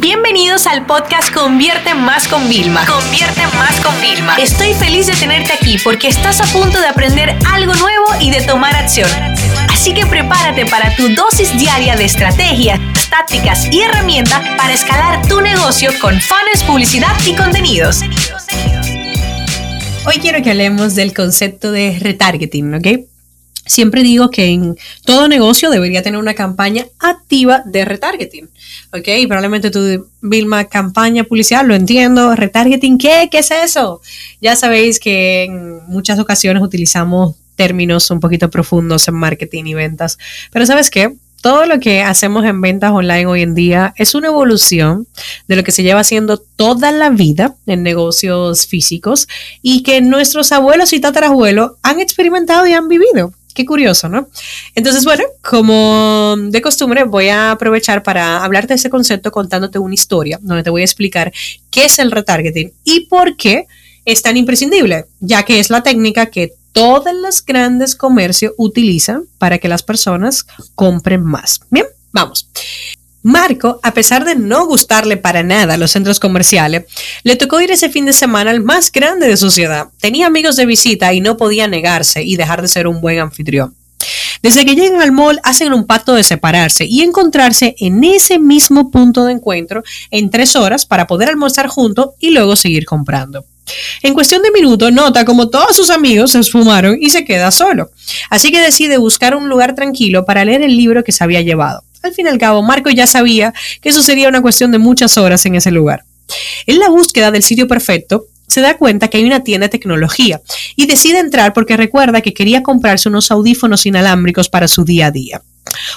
Bienvenidos al podcast Convierte Más con Vilma. Convierte Más con Vilma. Estoy feliz de tenerte aquí porque estás a punto de aprender algo nuevo y de tomar acción. Así que prepárate para tu dosis diaria de estrategias, tácticas y herramientas para escalar tu negocio con fans, publicidad y contenidos. Hoy quiero que hablemos del concepto de retargeting, ¿ok? Siempre digo que en todo negocio debería tener una campaña activa de retargeting. ¿Ok? Probablemente tú, Vilma, campaña publicidad, lo entiendo. ¿Retargeting qué? ¿Qué es eso? Ya sabéis que en muchas ocasiones utilizamos términos un poquito profundos en marketing y ventas. Pero ¿sabes qué? todo lo que hacemos en ventas online hoy en día es una evolución de lo que se lleva haciendo toda la vida en negocios físicos y que nuestros abuelos y tatarabuelos han experimentado y han vivido. Qué curioso, ¿no? Entonces, bueno, como de costumbre, voy a aprovechar para hablarte de ese concepto contándote una historia donde te voy a explicar qué es el retargeting y por qué es tan imprescindible, ya que es la técnica que todos los grandes comercios utilizan para que las personas compren más. Bien, vamos. Marco, a pesar de no gustarle para nada los centros comerciales, le tocó ir ese fin de semana al más grande de su ciudad. Tenía amigos de visita y no podía negarse y dejar de ser un buen anfitrión. Desde que llegan al mall hacen un pacto de separarse y encontrarse en ese mismo punto de encuentro en tres horas para poder almorzar juntos y luego seguir comprando. En cuestión de minutos nota como todos sus amigos se esfumaron y se queda solo. Así que decide buscar un lugar tranquilo para leer el libro que se había llevado. Al fin y al cabo, Marco ya sabía que eso sería una cuestión de muchas horas en ese lugar. En la búsqueda del sitio perfecto, se da cuenta que hay una tienda de tecnología y decide entrar porque recuerda que quería comprarse unos audífonos inalámbricos para su día a día.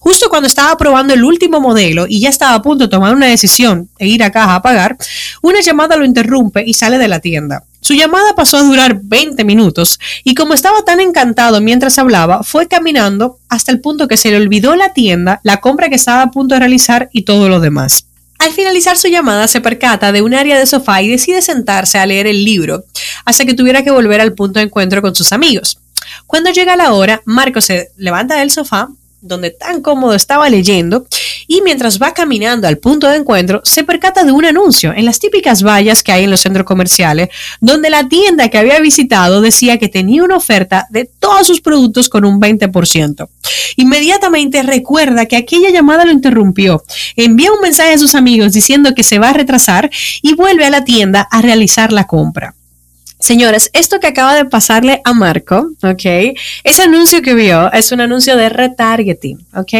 Justo cuando estaba probando el último modelo y ya estaba a punto de tomar una decisión e ir a caja a pagar, una llamada lo interrumpe y sale de la tienda. Su llamada pasó a durar 20 minutos y como estaba tan encantado mientras hablaba, fue caminando hasta el punto que se le olvidó la tienda, la compra que estaba a punto de realizar y todo lo demás. Al finalizar su llamada se percata de un área de sofá y decide sentarse a leer el libro hasta que tuviera que volver al punto de encuentro con sus amigos. Cuando llega la hora, Marco se levanta del sofá, donde tan cómodo estaba leyendo, y mientras va caminando al punto de encuentro, se percata de un anuncio en las típicas vallas que hay en los centros comerciales, donde la tienda que había visitado decía que tenía una oferta de todos sus productos con un 20%. Inmediatamente recuerda que aquella llamada lo interrumpió, envía un mensaje a sus amigos diciendo que se va a retrasar y vuelve a la tienda a realizar la compra. Señores, esto que acaba de pasarle a Marco, ¿ok? Ese anuncio que vio es un anuncio de retargeting, ¿ok?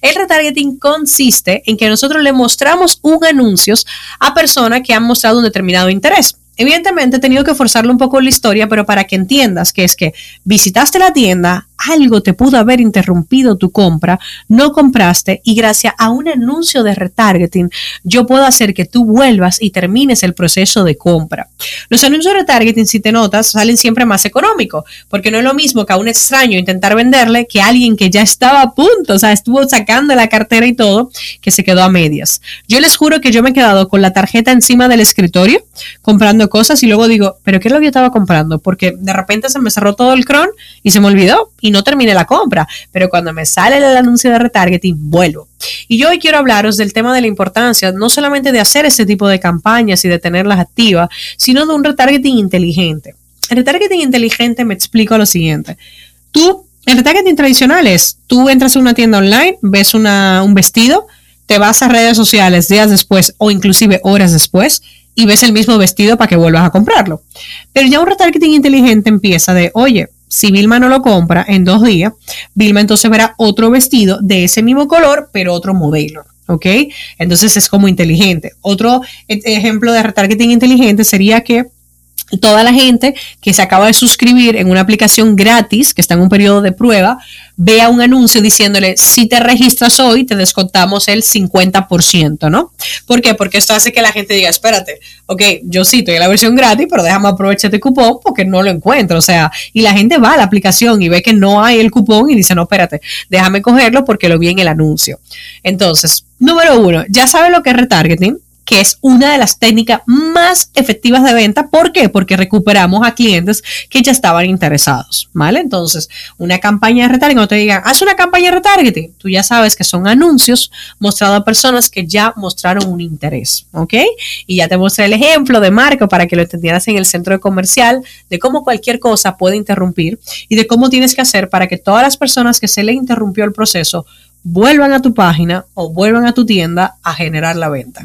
El retargeting consiste en que nosotros le mostramos un anuncio a personas que han mostrado un determinado interés. Evidentemente he tenido que forzarlo un poco la historia, pero para que entiendas que es que visitaste la tienda, algo te pudo haber interrumpido tu compra, no compraste y gracias a un anuncio de retargeting yo puedo hacer que tú vuelvas y termines el proceso de compra. Los anuncios de retargeting, si te notas, salen siempre más económicos, porque no es lo mismo que a un extraño intentar venderle que a alguien que ya estaba a punto, o sea, estuvo sacando la cartera y todo, que se quedó a medias. Yo les juro que yo me he quedado con la tarjeta encima del escritorio comprando cosas y luego digo, pero ¿qué es lo que yo estaba comprando? Porque de repente se me cerró todo el cron y se me olvidó y no terminé la compra, pero cuando me sale el anuncio de retargeting, vuelvo. Y yo hoy quiero hablaros del tema de la importancia, no solamente de hacer este tipo de campañas y de tenerlas activas, sino de un retargeting inteligente. El retargeting inteligente me explico lo siguiente. Tú, el retargeting tradicional es, tú entras a una tienda online, ves una, un vestido, te vas a redes sociales días después o inclusive horas después y ves el mismo vestido para que vuelvas a comprarlo. Pero ya un retargeting inteligente empieza de, oye, si Vilma no lo compra en dos días, Vilma entonces verá otro vestido de ese mismo color, pero otro modelo. ¿Ok? Entonces es como inteligente. Otro e-, ejemplo de retargeting inteligente sería que toda la gente que se acaba de suscribir en una aplicación gratis, que está en un periodo de prueba, vea un anuncio diciéndole, si te registras hoy, te descontamos el 50%, ¿no? ¿Por qué? Porque esto hace que la gente diga, espérate, ok, yo sí estoy en la versión gratis, pero déjame aprovechar este cupón porque no lo encuentro, o sea, y la gente va a la aplicación y ve que no hay el cupón y dice, no, espérate, déjame cogerlo porque lo vi en el anuncio. Entonces, número uno, ya sabe lo que es retargeting, que es una de las técnicas más efectivas de venta. ¿Por qué? Porque recuperamos a clientes que ya estaban interesados, ¿vale? Entonces, una campaña de retargeting, no te digan, haz una campaña de retargeting, tú ya sabes que son anuncios mostrados a personas que ya mostraron un interés, ¿ok? Y ya te mostré el ejemplo de Marco para que lo entendieras en el centro comercial, de cómo cualquier cosa puede interrumpir y de cómo tienes que hacer para que todas las personas que se le interrumpió el proceso vuelvan a tu página o vuelvan a tu tienda a generar la venta.